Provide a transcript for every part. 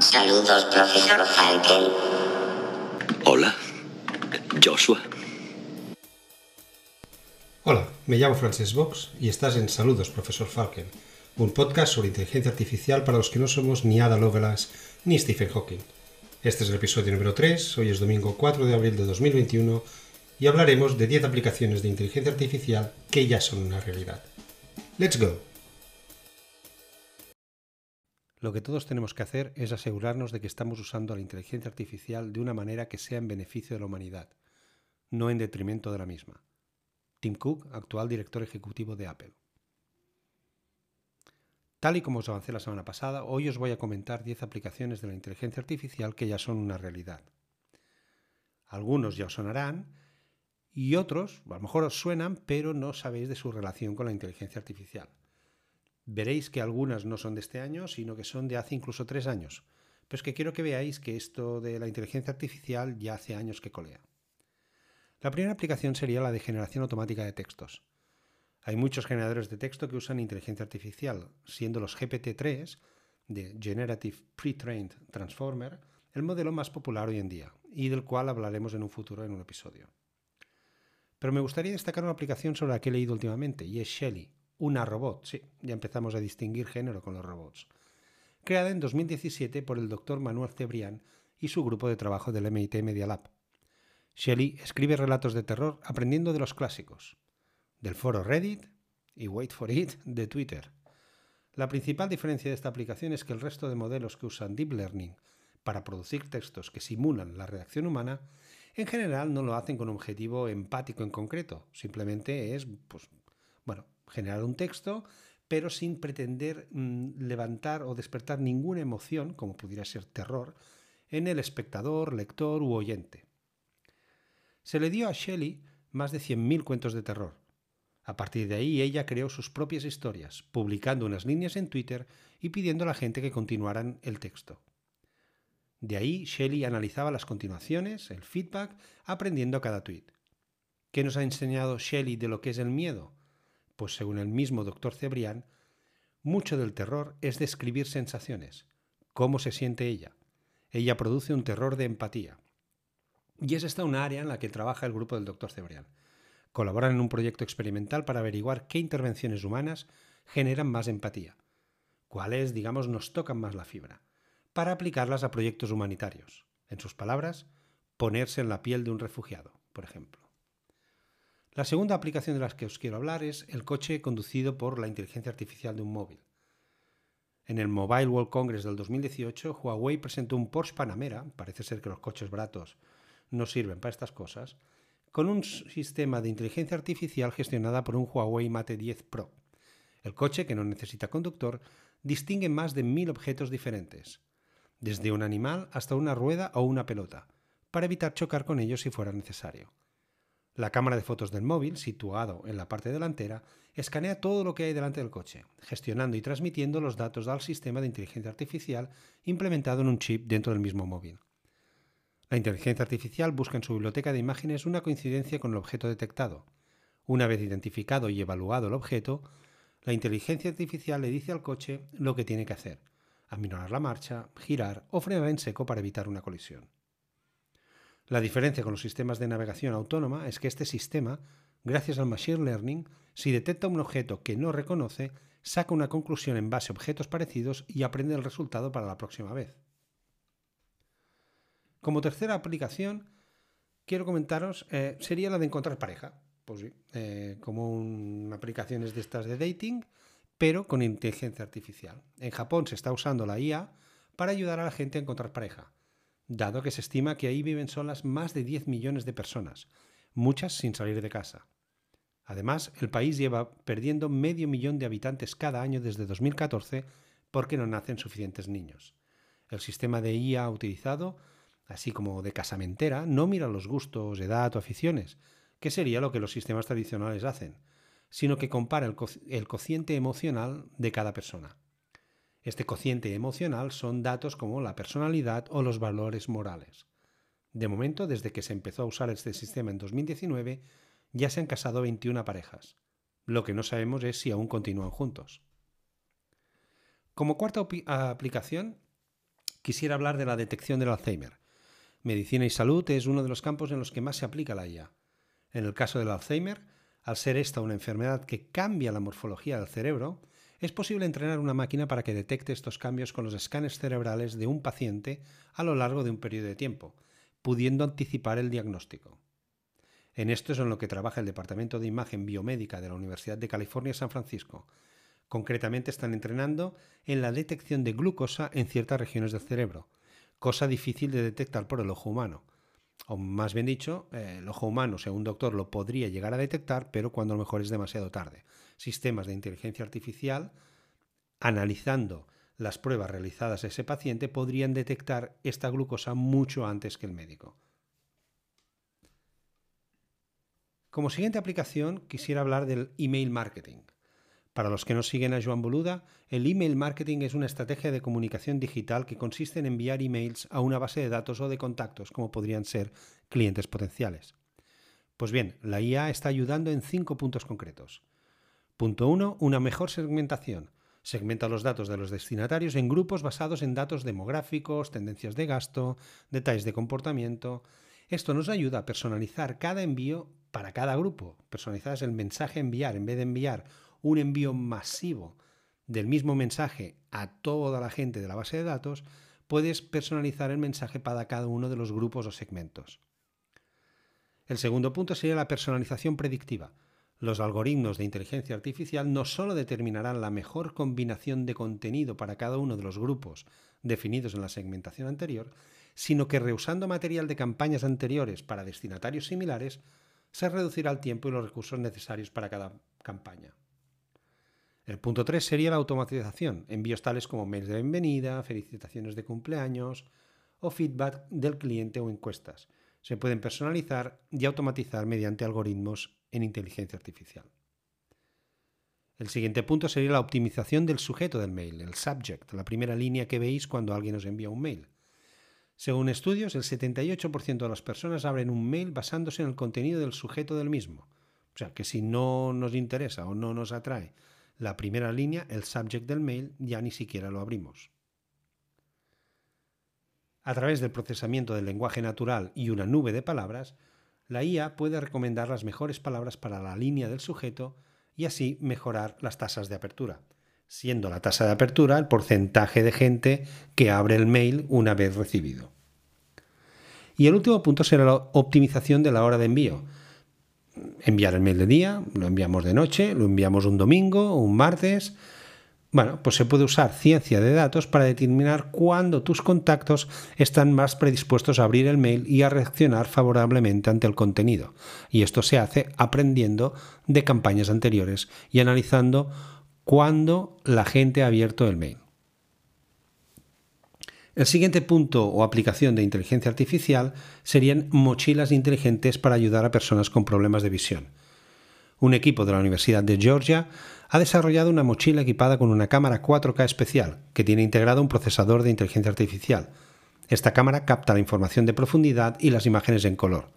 Saludos, profesor Falken. Hola, Joshua. Hola, me llamo Frances Box y estás en Saludos, profesor Falken, un podcast sobre inteligencia artificial para los que no somos ni Ada Lovelace ni Stephen Hawking. Este es el episodio número 3, hoy es domingo 4 de abril de 2021 y hablaremos de 10 aplicaciones de inteligencia artificial que ya son una realidad. ¡Let's go! Lo que todos tenemos que hacer es asegurarnos de que estamos usando la inteligencia artificial de una manera que sea en beneficio de la humanidad, no en detrimento de la misma. Tim Cook, actual director ejecutivo de Apple. Tal y como os avancé la semana pasada, hoy os voy a comentar 10 aplicaciones de la inteligencia artificial que ya son una realidad. Algunos ya os sonarán y otros, a lo mejor os suenan, pero no sabéis de su relación con la inteligencia artificial. Veréis que algunas no son de este año, sino que son de hace incluso tres años. Pero es que quiero que veáis que esto de la inteligencia artificial ya hace años que colea. La primera aplicación sería la de generación automática de textos. Hay muchos generadores de texto que usan inteligencia artificial, siendo los GPT-3 de Generative Pre-trained Transformer el modelo más popular hoy en día, y del cual hablaremos en un futuro en un episodio. Pero me gustaría destacar una aplicación sobre la que he leído últimamente, y es Shelly, una robot, sí, ya empezamos a distinguir género con los robots. Creada en 2017 por el doctor Manuel Cebrián y su grupo de trabajo del MIT Media Lab. Shelley escribe relatos de terror aprendiendo de los clásicos, del foro Reddit y Wait for It de Twitter. La principal diferencia de esta aplicación es que el resto de modelos que usan Deep Learning para producir textos que simulan la reacción humana, en general no lo hacen con un objetivo empático en concreto, simplemente es, pues, generar un texto, pero sin pretender mm, levantar o despertar ninguna emoción, como pudiera ser terror, en el espectador, lector u oyente. Se le dio a Shelley más de 100.000 cuentos de terror. A partir de ahí ella creó sus propias historias, publicando unas líneas en Twitter y pidiendo a la gente que continuaran el texto. De ahí Shelley analizaba las continuaciones, el feedback, aprendiendo cada tweet. ¿Qué nos ha enseñado Shelley de lo que es el miedo? Pues según el mismo doctor Cebrián, mucho del terror es describir sensaciones, cómo se siente ella. Ella produce un terror de empatía. Y es esta una área en la que trabaja el grupo del doctor Cebrián. Colaboran en un proyecto experimental para averiguar qué intervenciones humanas generan más empatía, cuáles, digamos, nos tocan más la fibra, para aplicarlas a proyectos humanitarios. En sus palabras, ponerse en la piel de un refugiado, por ejemplo. La segunda aplicación de las que os quiero hablar es el coche conducido por la inteligencia artificial de un móvil. En el Mobile World Congress del 2018, Huawei presentó un Porsche Panamera, parece ser que los coches baratos no sirven para estas cosas, con un sistema de inteligencia artificial gestionada por un Huawei Mate 10 Pro. El coche, que no necesita conductor, distingue más de mil objetos diferentes, desde un animal hasta una rueda o una pelota, para evitar chocar con ellos si fuera necesario. La cámara de fotos del móvil, situado en la parte delantera, escanea todo lo que hay delante del coche, gestionando y transmitiendo los datos al sistema de inteligencia artificial implementado en un chip dentro del mismo móvil. La inteligencia artificial busca en su biblioteca de imágenes una coincidencia con el objeto detectado. Una vez identificado y evaluado el objeto, la inteligencia artificial le dice al coche lo que tiene que hacer, aminorar la marcha, girar o frenar en seco para evitar una colisión. La diferencia con los sistemas de navegación autónoma es que este sistema, gracias al Machine Learning, si detecta un objeto que no reconoce, saca una conclusión en base a objetos parecidos y aprende el resultado para la próxima vez. Como tercera aplicación, quiero comentaros, eh, sería la de encontrar pareja. Pues sí, eh, como aplicaciones de estas de dating, pero con inteligencia artificial. En Japón se está usando la IA para ayudar a la gente a encontrar pareja dado que se estima que ahí viven solas más de 10 millones de personas, muchas sin salir de casa. Además, el país lleva perdiendo medio millón de habitantes cada año desde 2014 porque no nacen suficientes niños. El sistema de IA utilizado, así como de casamentera, no mira los gustos, edad o aficiones, que sería lo que los sistemas tradicionales hacen, sino que compara el, el cociente emocional de cada persona. Este cociente emocional son datos como la personalidad o los valores morales. De momento, desde que se empezó a usar este sistema en 2019, ya se han casado 21 parejas. Lo que no sabemos es si aún continúan juntos. Como cuarta aplicación, quisiera hablar de la detección del Alzheimer. Medicina y salud es uno de los campos en los que más se aplica la IA. En el caso del Alzheimer, al ser esta una enfermedad que cambia la morfología del cerebro, es posible entrenar una máquina para que detecte estos cambios con los escanes cerebrales de un paciente a lo largo de un periodo de tiempo, pudiendo anticipar el diagnóstico. En esto es en lo que trabaja el Departamento de Imagen Biomédica de la Universidad de California San Francisco. Concretamente están entrenando en la detección de glucosa en ciertas regiones del cerebro, cosa difícil de detectar por el ojo humano. O más bien dicho, eh, el ojo humano, según doctor, lo podría llegar a detectar, pero cuando a lo mejor es demasiado tarde. Sistemas de inteligencia artificial, analizando las pruebas realizadas a ese paciente, podrían detectar esta glucosa mucho antes que el médico. Como siguiente aplicación, quisiera hablar del email marketing. Para los que no siguen a Joan Boluda, el email marketing es una estrategia de comunicación digital que consiste en enviar emails a una base de datos o de contactos, como podrían ser clientes potenciales. Pues bien, la IA está ayudando en cinco puntos concretos. Punto 1. Una mejor segmentación. Segmenta los datos de los destinatarios en grupos basados en datos demográficos, tendencias de gasto, detalles de comportamiento. Esto nos ayuda a personalizar cada envío para cada grupo. Personalizar es el mensaje a enviar. En vez de enviar un envío masivo del mismo mensaje a toda la gente de la base de datos, puedes personalizar el mensaje para cada uno de los grupos o segmentos. El segundo punto sería la personalización predictiva. Los algoritmos de inteligencia artificial no solo determinarán la mejor combinación de contenido para cada uno de los grupos definidos en la segmentación anterior, sino que reusando material de campañas anteriores para destinatarios similares, se reducirá el tiempo y los recursos necesarios para cada campaña. El punto 3 sería la automatización, envíos tales como mails de bienvenida, felicitaciones de cumpleaños o feedback del cliente o encuestas. Se pueden personalizar y automatizar mediante algoritmos en inteligencia artificial. El siguiente punto sería la optimización del sujeto del mail, el subject, la primera línea que veis cuando alguien os envía un mail. Según estudios, el 78% de las personas abren un mail basándose en el contenido del sujeto del mismo. O sea, que si no nos interesa o no nos atrae la primera línea, el subject del mail, ya ni siquiera lo abrimos. A través del procesamiento del lenguaje natural y una nube de palabras, la IA puede recomendar las mejores palabras para la línea del sujeto y así mejorar las tasas de apertura, siendo la tasa de apertura el porcentaje de gente que abre el mail una vez recibido. Y el último punto será la optimización de la hora de envío. Enviar el mail de día, lo enviamos de noche, lo enviamos un domingo un martes, bueno, pues se puede usar ciencia de datos para determinar cuándo tus contactos están más predispuestos a abrir el mail y a reaccionar favorablemente ante el contenido. Y esto se hace aprendiendo de campañas anteriores y analizando cuándo la gente ha abierto el mail. El siguiente punto o aplicación de inteligencia artificial serían mochilas inteligentes para ayudar a personas con problemas de visión. Un equipo de la Universidad de Georgia ha desarrollado una mochila equipada con una cámara 4K especial que tiene integrado un procesador de inteligencia artificial. Esta cámara capta la información de profundidad y las imágenes en color.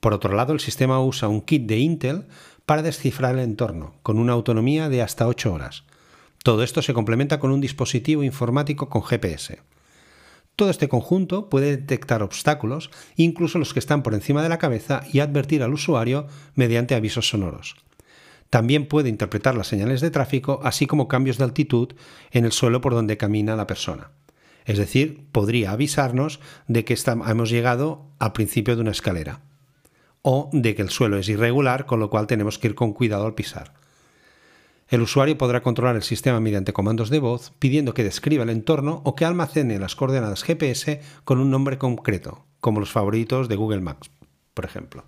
Por otro lado, el sistema usa un kit de Intel para descifrar el entorno, con una autonomía de hasta 8 horas. Todo esto se complementa con un dispositivo informático con GPS. Todo este conjunto puede detectar obstáculos, incluso los que están por encima de la cabeza, y advertir al usuario mediante avisos sonoros. También puede interpretar las señales de tráfico, así como cambios de altitud en el suelo por donde camina la persona. Es decir, podría avisarnos de que hemos llegado al principio de una escalera o de que el suelo es irregular, con lo cual tenemos que ir con cuidado al pisar. El usuario podrá controlar el sistema mediante comandos de voz, pidiendo que describa el entorno o que almacene las coordenadas GPS con un nombre concreto, como los favoritos de Google Maps, por ejemplo.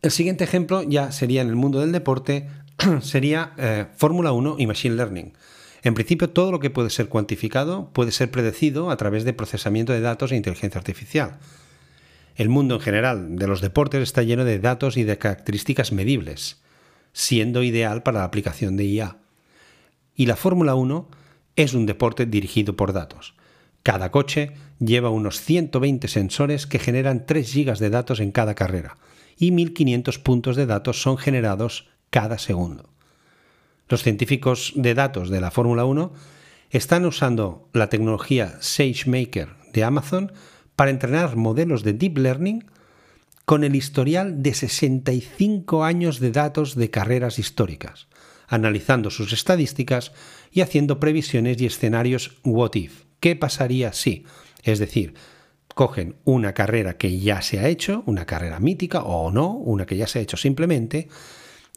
El siguiente ejemplo ya sería en el mundo del deporte, sería eh, Fórmula 1 y Machine Learning. En principio, todo lo que puede ser cuantificado puede ser predecido a través de procesamiento de datos e inteligencia artificial. El mundo en general de los deportes está lleno de datos y de características medibles, siendo ideal para la aplicación de IA. Y la Fórmula 1 es un deporte dirigido por datos. Cada coche lleva unos 120 sensores que generan 3 GB de datos en cada carrera y 1.500 puntos de datos son generados cada segundo. Los científicos de datos de la Fórmula 1 están usando la tecnología SageMaker de Amazon para entrenar modelos de Deep Learning con el historial de 65 años de datos de carreras históricas, analizando sus estadísticas y haciendo previsiones y escenarios what if. ¿Qué pasaría si? Es decir, cogen una carrera que ya se ha hecho, una carrera mítica o no, una que ya se ha hecho simplemente,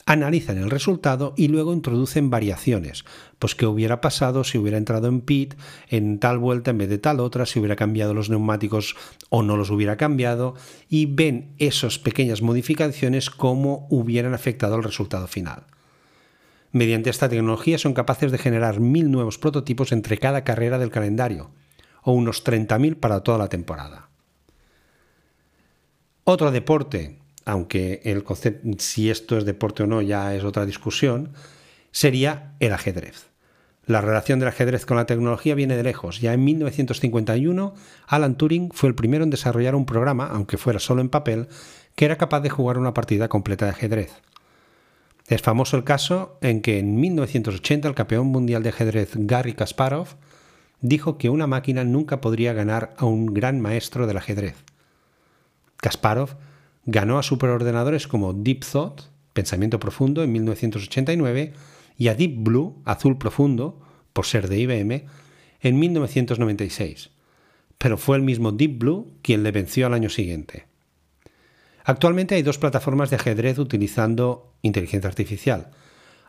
analizan el resultado y luego introducen variaciones. Pues qué hubiera pasado si hubiera entrado en pit en tal vuelta en vez de tal otra, si hubiera cambiado los neumáticos o no los hubiera cambiado, y ven esas pequeñas modificaciones cómo hubieran afectado al resultado final. Mediante esta tecnología son capaces de generar mil nuevos prototipos entre cada carrera del calendario, o unos 30.000 para toda la temporada. Otro deporte aunque el concepto, si esto es deporte o no ya es otra discusión, sería el ajedrez. La relación del ajedrez con la tecnología viene de lejos. Ya en 1951, Alan Turing fue el primero en desarrollar un programa, aunque fuera solo en papel, que era capaz de jugar una partida completa de ajedrez. Es famoso el caso en que en 1980 el campeón mundial de ajedrez Garry Kasparov dijo que una máquina nunca podría ganar a un gran maestro del ajedrez. Kasparov ganó a superordenadores como Deep Thought, Pensamiento Profundo, en 1989, y a Deep Blue, Azul Profundo, por ser de IBM, en 1996. Pero fue el mismo Deep Blue quien le venció al año siguiente. Actualmente hay dos plataformas de ajedrez utilizando inteligencia artificial.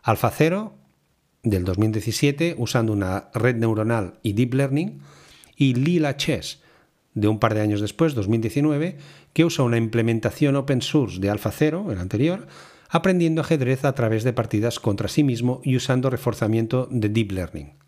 AlphaZero, del 2017, usando una red neuronal y deep learning, y Lila Chess, de un par de años después, 2019, que usa una implementación open source de AlphaZero, el anterior, aprendiendo ajedrez a través de partidas contra sí mismo y usando reforzamiento de deep learning.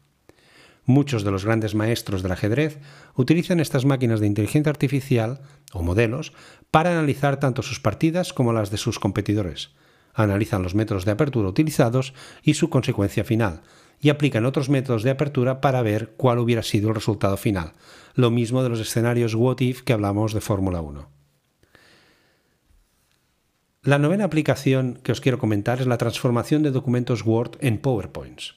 Muchos de los grandes maestros del ajedrez utilizan estas máquinas de inteligencia artificial o modelos para analizar tanto sus partidas como las de sus competidores. Analizan los métodos de apertura utilizados y su consecuencia final, y aplican otros métodos de apertura para ver cuál hubiera sido el resultado final. Lo mismo de los escenarios what if que hablamos de Fórmula 1. La novena aplicación que os quiero comentar es la transformación de documentos Word en PowerPoints.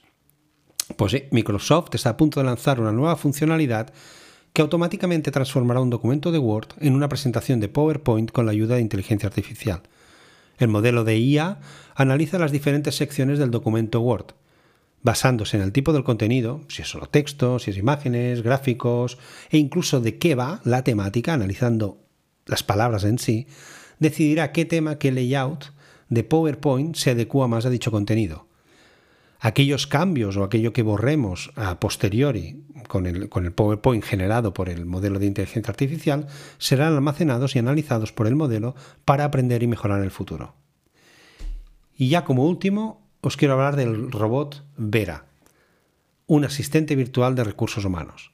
Pues sí, Microsoft está a punto de lanzar una nueva funcionalidad que automáticamente transformará un documento de Word en una presentación de PowerPoint con la ayuda de inteligencia artificial. El modelo de IA analiza las diferentes secciones del documento Word, basándose en el tipo del contenido, si es solo texto, si es imágenes, gráficos, e incluso de qué va la temática, analizando las palabras en sí, decidirá qué tema, qué layout de PowerPoint se adecua más a dicho contenido. Aquellos cambios o aquello que borremos a posteriori con el, con el PowerPoint generado por el modelo de inteligencia artificial serán almacenados y analizados por el modelo para aprender y mejorar en el futuro. Y ya como último, os quiero hablar del robot Vera, un asistente virtual de recursos humanos.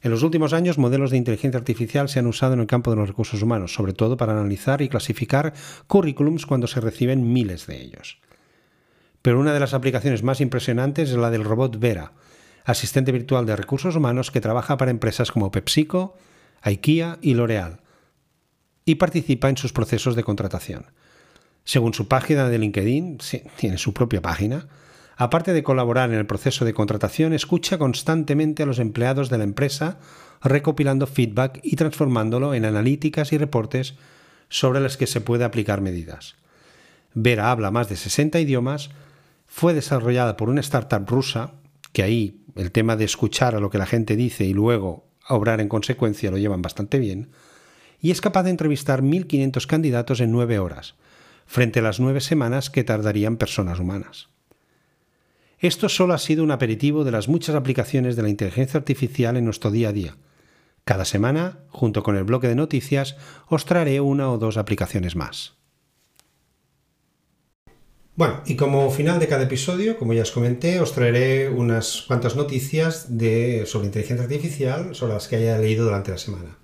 En los últimos años, modelos de inteligencia artificial se han usado en el campo de los recursos humanos, sobre todo para analizar y clasificar currículums cuando se reciben miles de ellos. Pero una de las aplicaciones más impresionantes es la del robot Vera, asistente virtual de recursos humanos que trabaja para empresas como PepsiCo, IKEA y L'Oreal, y participa en sus procesos de contratación. Según su página de LinkedIn, tiene su propia página, Aparte de colaborar en el proceso de contratación, escucha constantemente a los empleados de la empresa, recopilando feedback y transformándolo en analíticas y reportes sobre los que se puede aplicar medidas. Vera habla más de 60 idiomas, fue desarrollada por una startup rusa, que ahí el tema de escuchar a lo que la gente dice y luego obrar en consecuencia lo llevan bastante bien, y es capaz de entrevistar 1.500 candidatos en nueve horas, frente a las nueve semanas que tardarían personas humanas. Esto solo ha sido un aperitivo de las muchas aplicaciones de la inteligencia artificial en nuestro día a día. Cada semana, junto con el bloque de noticias, os traeré una o dos aplicaciones más. Bueno, y como final de cada episodio, como ya os comenté, os traeré unas cuantas noticias de, sobre inteligencia artificial, sobre las que haya leído durante la semana.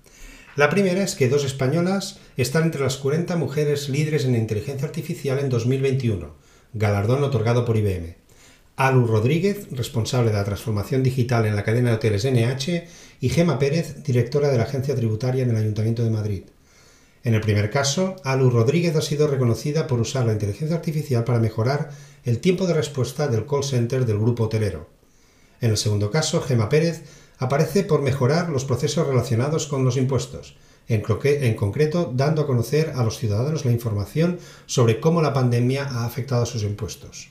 La primera es que dos españolas están entre las 40 mujeres líderes en inteligencia artificial en 2021, galardón otorgado por IBM. Alu Rodríguez, responsable de la transformación digital en la cadena de hoteles NH, y Gema Pérez, directora de la Agencia Tributaria en el Ayuntamiento de Madrid. En el primer caso, Alu Rodríguez ha sido reconocida por usar la inteligencia artificial para mejorar el tiempo de respuesta del call center del grupo hotelero. En el segundo caso, Gema Pérez aparece por mejorar los procesos relacionados con los impuestos, en, concreto dando a conocer a los ciudadanos la información sobre cómo la pandemia ha afectado a sus impuestos.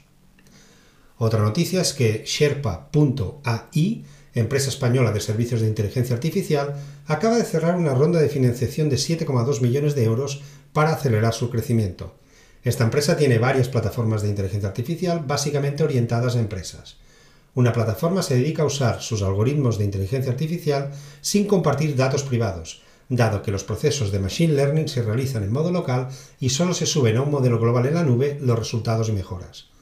Otra noticia es que Sherpa.ai, empresa española de servicios de inteligencia artificial, acaba de cerrar una ronda de financiación de 7,2 millones de euros para acelerar su crecimiento. Esta empresa tiene varias plataformas de inteligencia artificial básicamente orientadas a empresas. Una plataforma se dedica a usar sus algoritmos de inteligencia artificial sin compartir datos privados, dado que los procesos de Machine Learning se realizan en modo local y solo se suben a un modelo global en la nube los resultados y mejoras.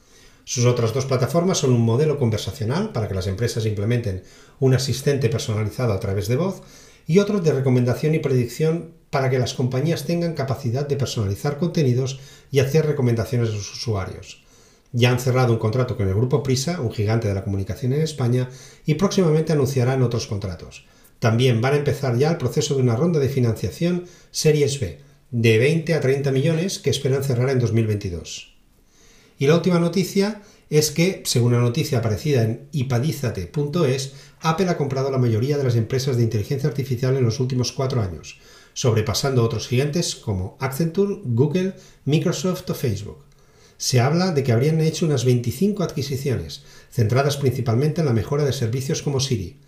Sus otras dos plataformas son un modelo conversacional para que las empresas implementen un asistente personalizado a través de voz y otro de recomendación y predicción para que las compañías tengan capacidad de personalizar contenidos y hacer recomendaciones a sus usuarios. Ya han cerrado un contrato con el grupo Prisa, un gigante de la comunicación en España, y próximamente anunciarán otros contratos. También van a empezar ya el proceso de una ronda de financiación Series B, de 20 a 30 millones que esperan cerrar en 2022. Y la última noticia es que, según una noticia aparecida en ipadizate.es, Apple ha comprado la mayoría de las empresas de inteligencia artificial en los últimos cuatro años, sobrepasando a otros gigantes como Accenture, Google, Microsoft o Facebook se habla de que habrían hecho unas 25 adquisiciones, centradas principalmente en la mejora de servicios como Siri.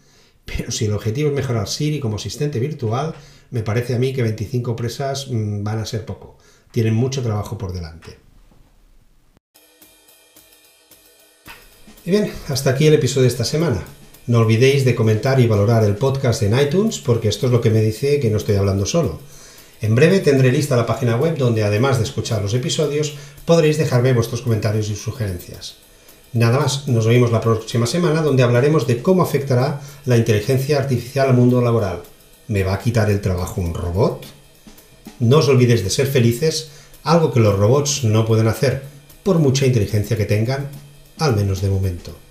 Pero si el objetivo es mejorar Siri como asistente virtual, me parece a mí que 25 empresas mm, van a ser poco. Tienen mucho trabajo por delante. Y bien, hasta aquí el episodio de esta semana. No olvidéis de comentar y valorar el podcast en iTunes porque esto es lo que me dice que no estoy hablando solo. En breve tendré lista la página web donde además de escuchar los episodios podréis dejarme vuestros comentarios y sugerencias. Nada más, nos vemos la próxima semana donde hablaremos de cómo afectará la inteligencia artificial al mundo laboral. ¿Me va a quitar el trabajo un robot? No os olvidéis de ser felices, algo que los robots no pueden hacer, por mucha inteligencia que tengan, al menos de momento.